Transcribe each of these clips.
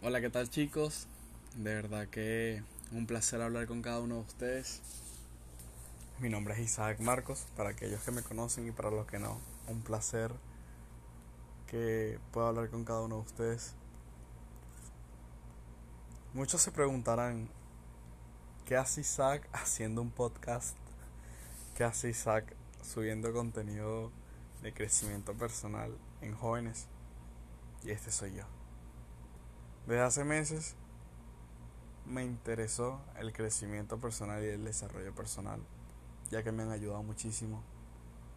Hola, ¿qué tal chicos? De verdad que un placer hablar con cada uno de ustedes. Mi nombre es Isaac Marcos, para aquellos que me conocen y para los que no, un placer que pueda hablar con cada uno de ustedes. Muchos se preguntarán, ¿qué hace Isaac haciendo un podcast? ¿Qué hace Isaac subiendo contenido de crecimiento personal en jóvenes? Y este soy yo. Desde hace meses me interesó el crecimiento personal y el desarrollo personal, ya que me han ayudado muchísimo.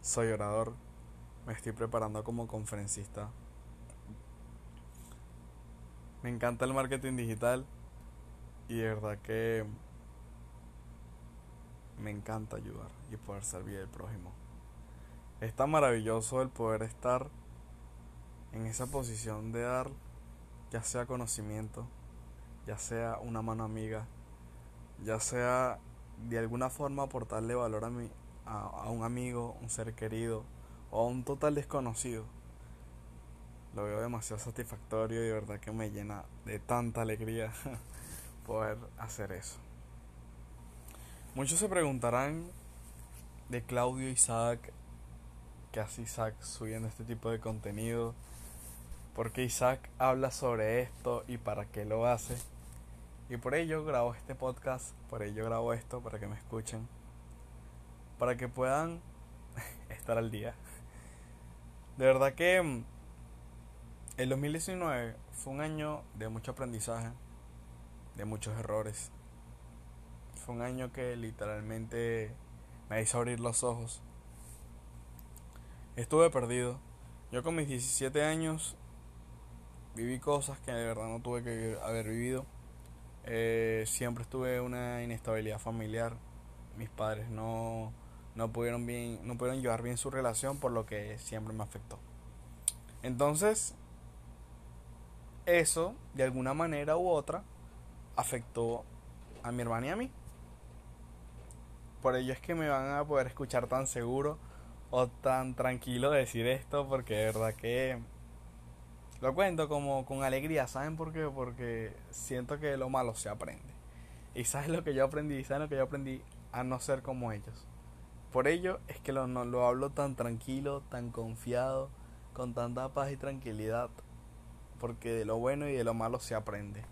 Soy orador, me estoy preparando como conferencista. Me encanta el marketing digital y de verdad que me encanta ayudar y poder servir al prójimo. Es tan maravilloso el poder estar en esa posición de dar ya sea conocimiento, ya sea una mano amiga, ya sea de alguna forma aportarle valor a, mi, a, un amigo, un ser querido o a un total desconocido. Lo veo demasiado satisfactorio y de verdad que me llena de tanta alegría poder hacer eso. Muchos se preguntarán de Claudio Isaac, que hace Isaac subiendo este tipo de contenido porque Isaac habla sobre esto y para qué lo hace. Y por ello grabo este podcast, por ello grabo esto, para que me escuchen, para que puedan estar al día. De verdad que mm, el 2019 fue un año de mucho aprendizaje, de muchos errores. Fue un año que literalmente me hizo abrir los ojos. Estuve perdido. Yo con mis 17 años viví cosas que de verdad no tuve que haber vivido. Eh, siempre estuve una inestabilidad familiar. Mis padres no, no pudieron bien, no pudieron llevar bien su relación, por lo que siempre me afectó. Entonces, eso, de alguna manera u otra, afectó a mi hermana y a mí. Por ello es que me van a poder escuchar tan seguro o tan tranquilo decir esto, porque de verdad que lo cuento como con alegría, ¿saben por qué? Porque siento que lo malo se aprende. Y sabes lo que yo aprendí, sabes lo que yo aprendí a no ser como ellos. Por ello es que lo, no, lo hablo tan tranquilo, tan confiado, con tanta paz y tranquilidad. Porque de lo bueno y de lo malo se aprende.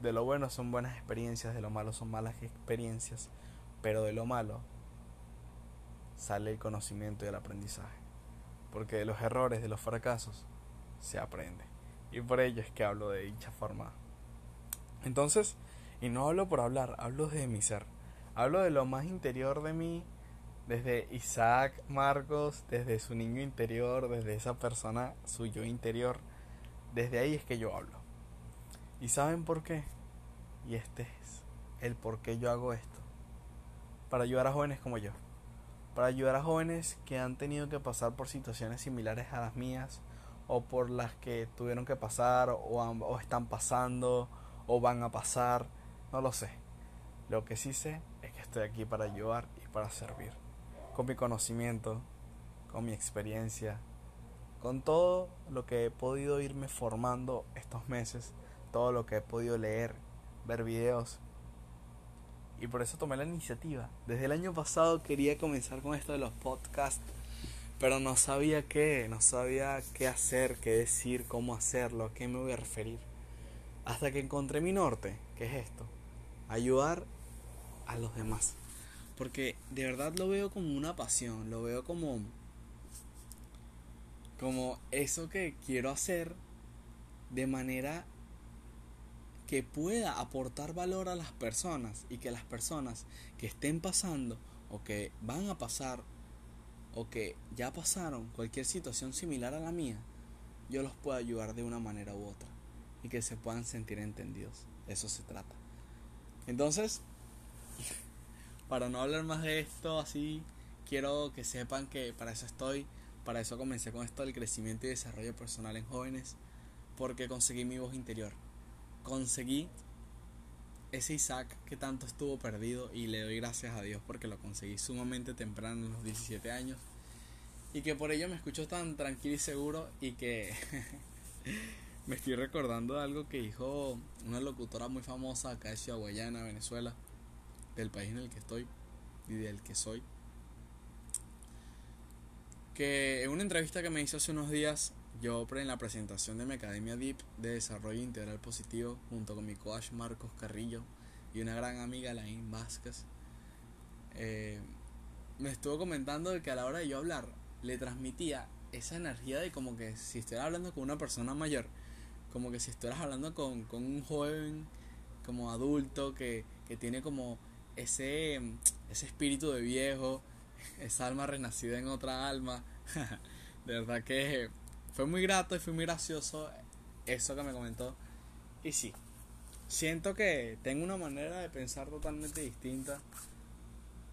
De lo bueno son buenas experiencias, de lo malo son malas experiencias. Pero de lo malo sale el conocimiento y el aprendizaje. Porque de los errores, de los fracasos, se aprende. Y por ello es que hablo de dicha forma. Entonces, y no hablo por hablar, hablo de mi ser. Hablo de lo más interior de mí, desde Isaac Marcos, desde su niño interior, desde esa persona, su yo interior. Desde ahí es que yo hablo. ¿Y saben por qué? Y este es el por qué yo hago esto. Para ayudar a jóvenes como yo. Para ayudar a jóvenes que han tenido que pasar por situaciones similares a las mías o por las que tuvieron que pasar o, están pasando o van a pasar, no lo sé. Lo que sí sé es que estoy aquí para ayudar y para servir. Con mi conocimiento, con mi experiencia, con todo lo que he podido irme formando estos meses, todo lo que he podido leer, ver videos. Y por eso tomé la iniciativa. Desde el año pasado quería comenzar con esto de los podcasts pero no sabía qué, no sabía qué hacer, qué decir, cómo hacerlo, a qué me voy a referir. Hasta que encontré mi norte, que es esto, ayudar a los demás. Porque de verdad lo veo como una pasión, lo veo como como eso que quiero hacer de manera que pueda aportar valor a las personas y que las personas que estén pasando o que van a pasar o que ya pasaron cualquier situación similar a la mía, yo los puedo ayudar de una manera u otra y que se puedan sentir entendidos. Eso se trata. Entonces, para no hablar más de esto así, quiero que sepan que para eso estoy, para eso comencé con esto del crecimiento y desarrollo personal en jóvenes, porque conseguí mi voz interior. Conseguí ese Isaac que tanto estuvo perdido y le doy gracias a Dios porque lo conseguí sumamente temprano, en los 17 años, y que por ello me escucho tan tranquilo y seguro y que me estoy recordando de algo que dijo una locutora muy famosa acá de Ciudad Guayana, Venezuela, del país en el que estoy y del que soy. Que en una entrevista que me hizo hace unos días, yo en la presentación de mi Academia Deep de Desarrollo Integral Positivo, junto con mi coach Marcos Carrillo y una gran amiga, Laín Vázquez, eh, me estuvo comentando que a la hora de yo hablar, le transmitía esa energía de como que si estuviera hablando con una persona mayor, como que si estuvieras hablando con, con un joven como adulto que, que tiene como ese, ese espíritu de viejo, esa alma renacida en otra alma. de verdad que fue muy grato y fue muy gracioso eso que me comentó. Y sí, siento que tengo una manera de pensar totalmente distinta.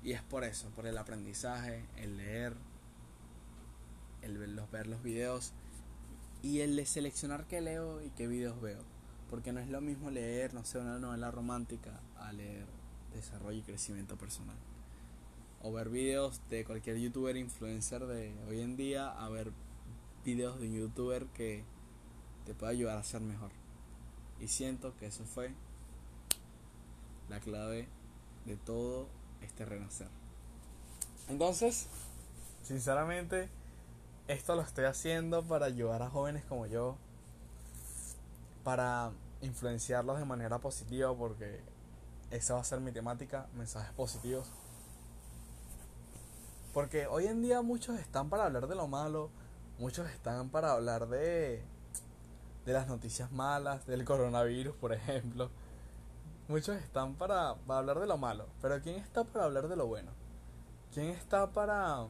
Y es por eso, por el aprendizaje, el leer, el ver los videos y el de seleccionar qué leo y qué videos veo. Porque no es lo mismo leer, no sé, una novela romántica a leer desarrollo y crecimiento personal. O ver videos de cualquier youtuber influencer de hoy en día a ver videos de un youtuber que te pueda ayudar a ser mejor. Y siento que eso fue la clave de todo este renacer. Entonces, sinceramente, esto lo estoy haciendo para ayudar a jóvenes como yo, para influenciarlos de manera positiva, porque esa va a ser mi temática, mensajes positivos. Porque hoy en día muchos están para hablar de lo malo, muchos están para hablar de, de las noticias malas, del coronavirus, por ejemplo. Muchos están para, para hablar de lo malo, pero ¿quién está para hablar de lo bueno? ¿Quién está para,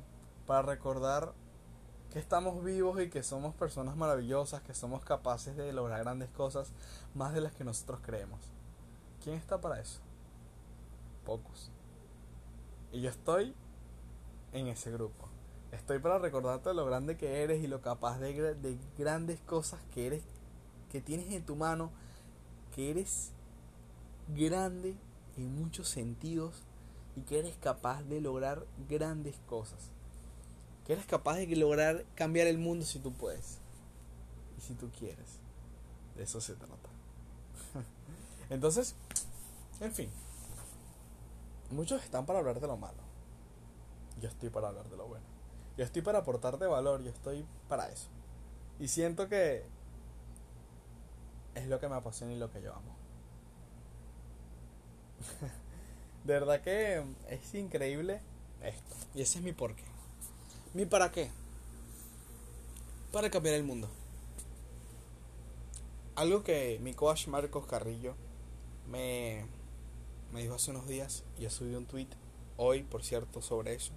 para recordar que estamos vivos y que somos personas maravillosas, que somos capaces de lograr grandes cosas más de las que nosotros creemos. ¿Quién está para eso? Pocos. Y yo estoy en ese grupo. Estoy para recordarte lo grande que eres y lo capaz de, de grandes cosas que eres, que tienes en tu mano, que eres grande en muchos sentidos y que eres capaz de lograr grandes cosas que eres capaz de lograr cambiar el mundo si tú puedes y si tú quieres. De eso se trata. Entonces, en fin, muchos están para hablar de lo malo. Yo estoy para hablar de lo bueno. Yo estoy para aportarte valor, yo estoy para eso. Y siento que es lo que me apasiona y lo que yo amo. de verdad que es increíble esto. Y ese es mi porqué. ¿Mi para qué? Para cambiar el mundo. Algo que mi coach Marcos Carrillo me, me dijo hace unos días, y yo subí un tweet hoy, por cierto, sobre eso.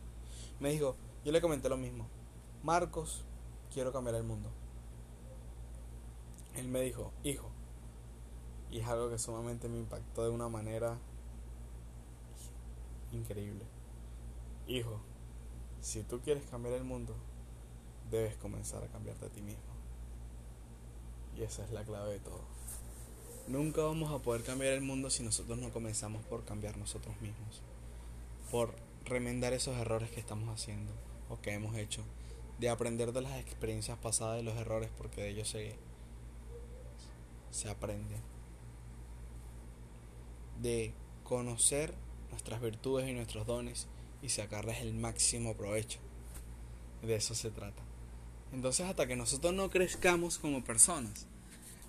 Me dijo, yo le comenté lo mismo. Marcos, quiero cambiar el mundo. Él me dijo, hijo, y es algo que sumamente me impactó de una manera increíble. Hijo, si tú quieres cambiar el mundo, debes comenzar a cambiarte a ti mismo. Y esa es la clave de todo. Nunca vamos a poder cambiar el mundo si nosotros no comenzamos por cambiar nosotros mismos. Por remendar esos errores que estamos haciendo o que hemos hecho. De aprender de las experiencias pasadas de los errores porque de ellos se, se aprende. De conocer nuestras virtudes y nuestros dones y sacarles el máximo provecho. De eso se trata. Entonces hasta que nosotros no crezcamos como personas,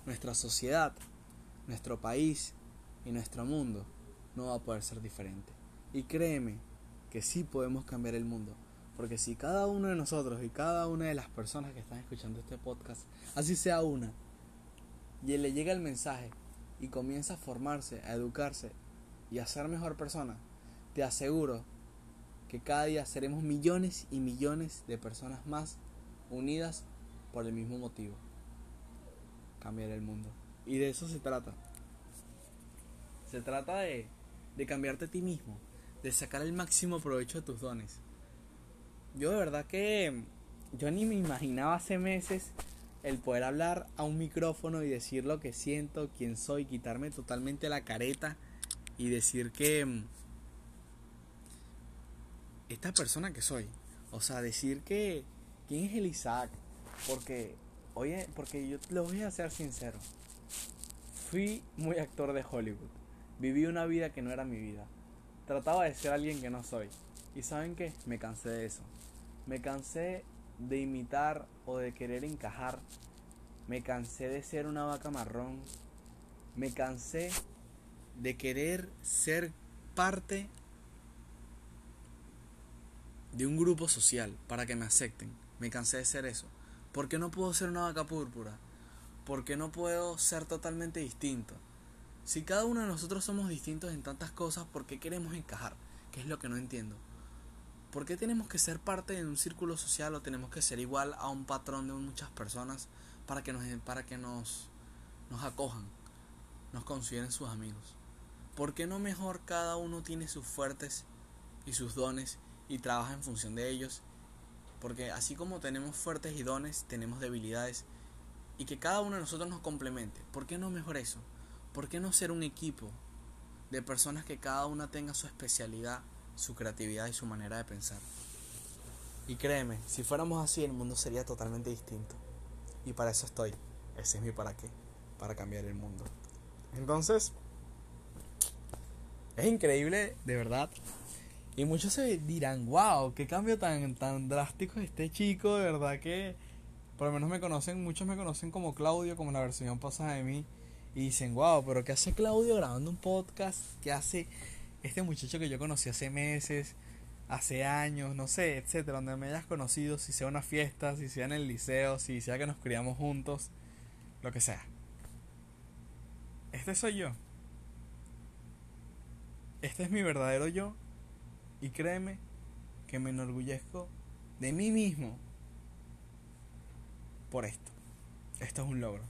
nuestra sociedad, nuestro país y nuestro mundo no va a poder ser diferente. Y créeme que sí podemos cambiar el mundo. Porque si cada uno de nosotros y cada una de las personas que están escuchando este podcast, así sea una, y le llega el mensaje y comienza a formarse, a educarse y a ser mejor persona, te aseguro que cada día seremos millones y millones de personas más unidas por el mismo motivo, cambiar el mundo. Y de eso se trata. Se trata de, de cambiarte a ti mismo, de sacar el máximo provecho de tus dones. Yo de verdad que yo ni me imaginaba hace meses el poder hablar a un micrófono y decir lo que siento, quién soy, quitarme totalmente la careta y decir que esta persona que soy. O sea, decir que quién es el Isaac. Porque Oye, porque yo lo voy a ser sincero. Fui muy actor de Hollywood. Viví una vida que no era mi vida. Trataba de ser alguien que no soy. Y saben qué? Me cansé de eso. Me cansé de imitar o de querer encajar. Me cansé de ser una vaca marrón. Me cansé de querer ser parte de un grupo social para que me acepten. Me cansé de ser eso. ¿Por qué no puedo ser una vaca púrpura? ¿Por qué no puedo ser totalmente distinto? Si cada uno de nosotros somos distintos en tantas cosas, ¿por qué queremos encajar? ¿Qué es lo que no entiendo? ¿Por qué tenemos que ser parte de un círculo social o tenemos que ser igual a un patrón de muchas personas para que nos, para que nos, nos acojan, nos consideren sus amigos? ¿Por qué no mejor cada uno tiene sus fuertes y sus dones y trabaja en función de ellos? Porque así como tenemos fuertes y dones, tenemos debilidades y que cada uno de nosotros nos complemente. ¿Por qué no mejor eso? ¿Por qué no ser un equipo de personas que cada una tenga su especialidad, su creatividad y su manera de pensar? Y créeme, si fuéramos así el mundo sería totalmente distinto. Y para eso estoy. Ese es mi para qué. Para cambiar el mundo. Entonces, es increíble, de verdad. Y muchos se dirán, wow, qué cambio tan, tan drástico este chico, de verdad que por lo menos me conocen, muchos me conocen como Claudio, como la versión pasada de mí. Y dicen, wow, pero ¿qué hace Claudio grabando un podcast? ¿Qué hace este muchacho que yo conocí hace meses, hace años, no sé, etcétera, donde me hayas conocido, si sea una fiesta, si sea en el liceo, si sea que nos criamos juntos, lo que sea. Este soy yo. Este es mi verdadero yo. Y créeme que me enorgullezco de mí mismo por esto. Esto es un logro.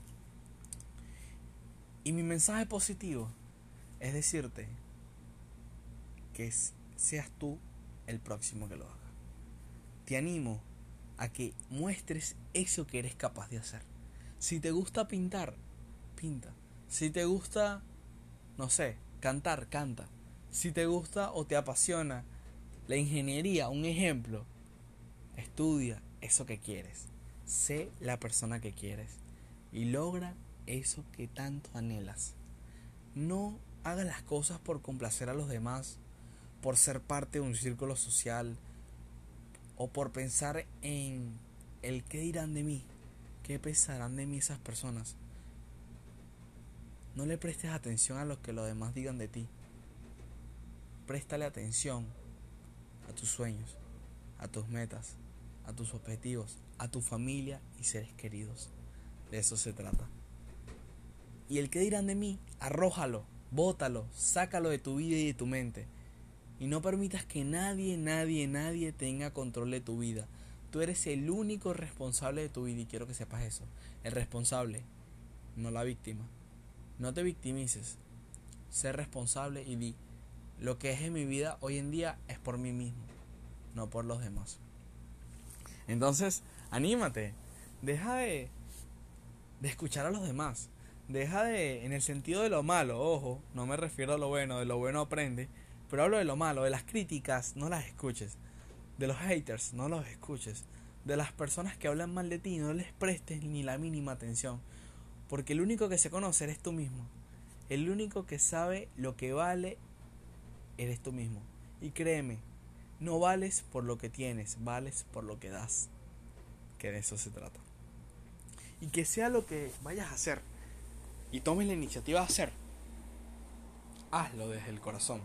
Y mi mensaje positivo es decirte que seas tú el próximo que lo haga. Te animo a que muestres eso que eres capaz de hacer. Si te gusta pintar, pinta. Si te gusta, no sé, cantar, canta. Si te gusta o te apasiona la ingeniería, un ejemplo, estudia eso que quieres. Sé la persona que quieres y logra eso que tanto anhelas. No hagas las cosas por complacer a los demás, por ser parte de un círculo social o por pensar en el qué dirán de mí, qué pensarán de mí esas personas. No le prestes atención a lo que los demás digan de ti. Préstale atención a tus sueños, a tus metas, a tus objetivos, a tu familia y seres queridos. De eso se trata. Y el que dirán de mí, arrójalo, bótalo, sácalo de tu vida y de tu mente. Y no permitas que nadie, nadie, nadie tenga control de tu vida. Tú eres el único responsable de tu vida y quiero que sepas eso. El responsable, no la víctima. No te victimices. Sé responsable y di, lo que es en mi vida hoy en día es por mí mismo, no por los demás. Entonces, anímate. Deja de, de escuchar a los demás. Deja de, en el sentido de lo malo, ojo, no me refiero a lo bueno, de lo bueno aprende, pero hablo de lo malo, de las críticas, no las escuches. De los haters, no los escuches. De las personas que hablan mal de ti, no les prestes ni la mínima atención. Porque el único que se conoce eres tú mismo. El único que sabe lo que vale eres tú mismo. Y créeme, no vales por lo que tienes, vales por lo que das. Que de eso se trata. Y que sea lo que vayas a hacer y tomes la iniciativa de hacer, hazlo desde el corazón.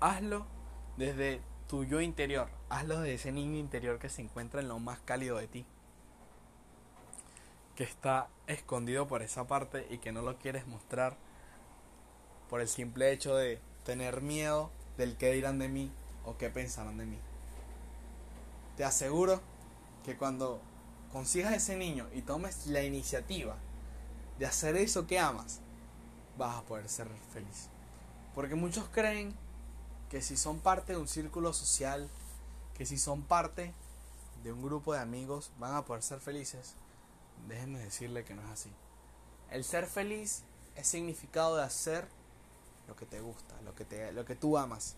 Hazlo desde tu yo interior. Hazlo de ese niño interior que se encuentra en lo más cálido de ti. Que está escondido por esa parte y que no lo quieres mostrar por el simple hecho de tener miedo del que dirán de mí o qué pensarán de mí. Te aseguro que cuando consigas ese niño y tomes la iniciativa de hacer eso que amas, vas a poder ser feliz. Porque muchos creen que si son parte de un círculo social, que si son parte de un grupo de amigos, van a poder ser felices. Déjenme decirle que no es así. El ser feliz es significado de hacer lo que te gusta, lo que, te, lo que tú amas.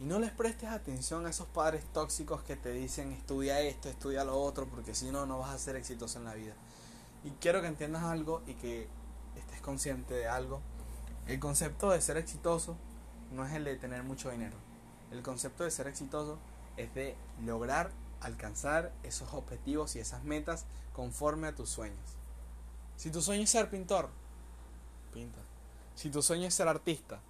Y no les prestes atención a esos padres tóxicos que te dicen estudia esto, estudia lo otro, porque si no, no vas a ser exitoso en la vida. Y quiero que entiendas algo y que estés consciente de algo. El concepto de ser exitoso no es el de tener mucho dinero. El concepto de ser exitoso es de lograr alcanzar esos objetivos y esas metas conforme a tus sueños. Si tu sueño es ser pintor, pinta. Si tu sueño es ser artista,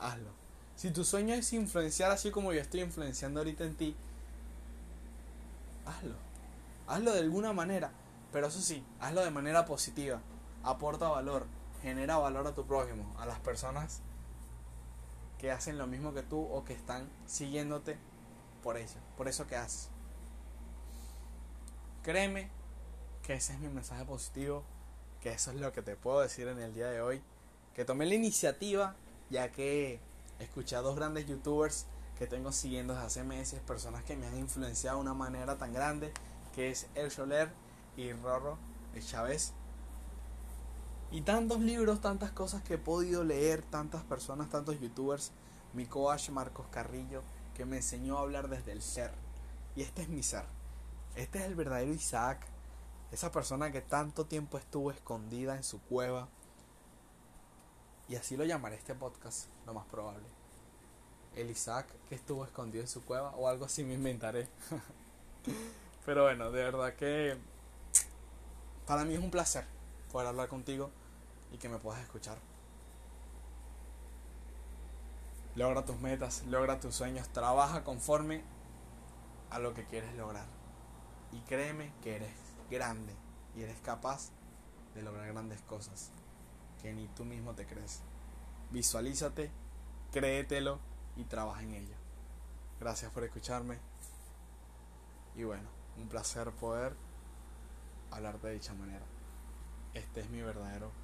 hazlo. Si tu sueño es influenciar así como yo estoy influenciando ahorita en ti, hazlo. Hazlo de alguna manera, pero eso sí, hazlo de manera positiva. Aporta valor, genera valor a tu prójimo, a las personas que hacen lo mismo que tú o que están siguiéndote por eso, por eso que haces. Créeme que ese es mi mensaje positivo, que eso es lo que te puedo decir en el día de hoy, que tomé la iniciativa ya que Escuché a dos grandes youtubers que tengo siguiendo hace meses, personas que me han influenciado de una manera tan grande, que es El Soler y Rorro, Chávez. Y tantos libros, tantas cosas que he podido leer, tantas personas, tantos youtubers. Mi coach Marcos Carrillo, que me enseñó a hablar desde el ser. Y este es mi ser. Este es el verdadero Isaac. Esa persona que tanto tiempo estuvo escondida en su cueva, y así lo llamaré este podcast, lo más probable. El Isaac que estuvo escondido en su cueva o algo así me inventaré. Pero bueno, de verdad que para mí es un placer poder hablar contigo y que me puedas escuchar. Logra tus metas, logra tus sueños, trabaja conforme a lo que quieres lograr. Y créeme que eres grande y eres capaz de lograr grandes cosas que ni tú mismo te crees. Visualízate, créetelo y trabaja en ello. Gracias por escucharme. Y bueno, un placer poder hablarte de dicha manera. Este es mi verdadero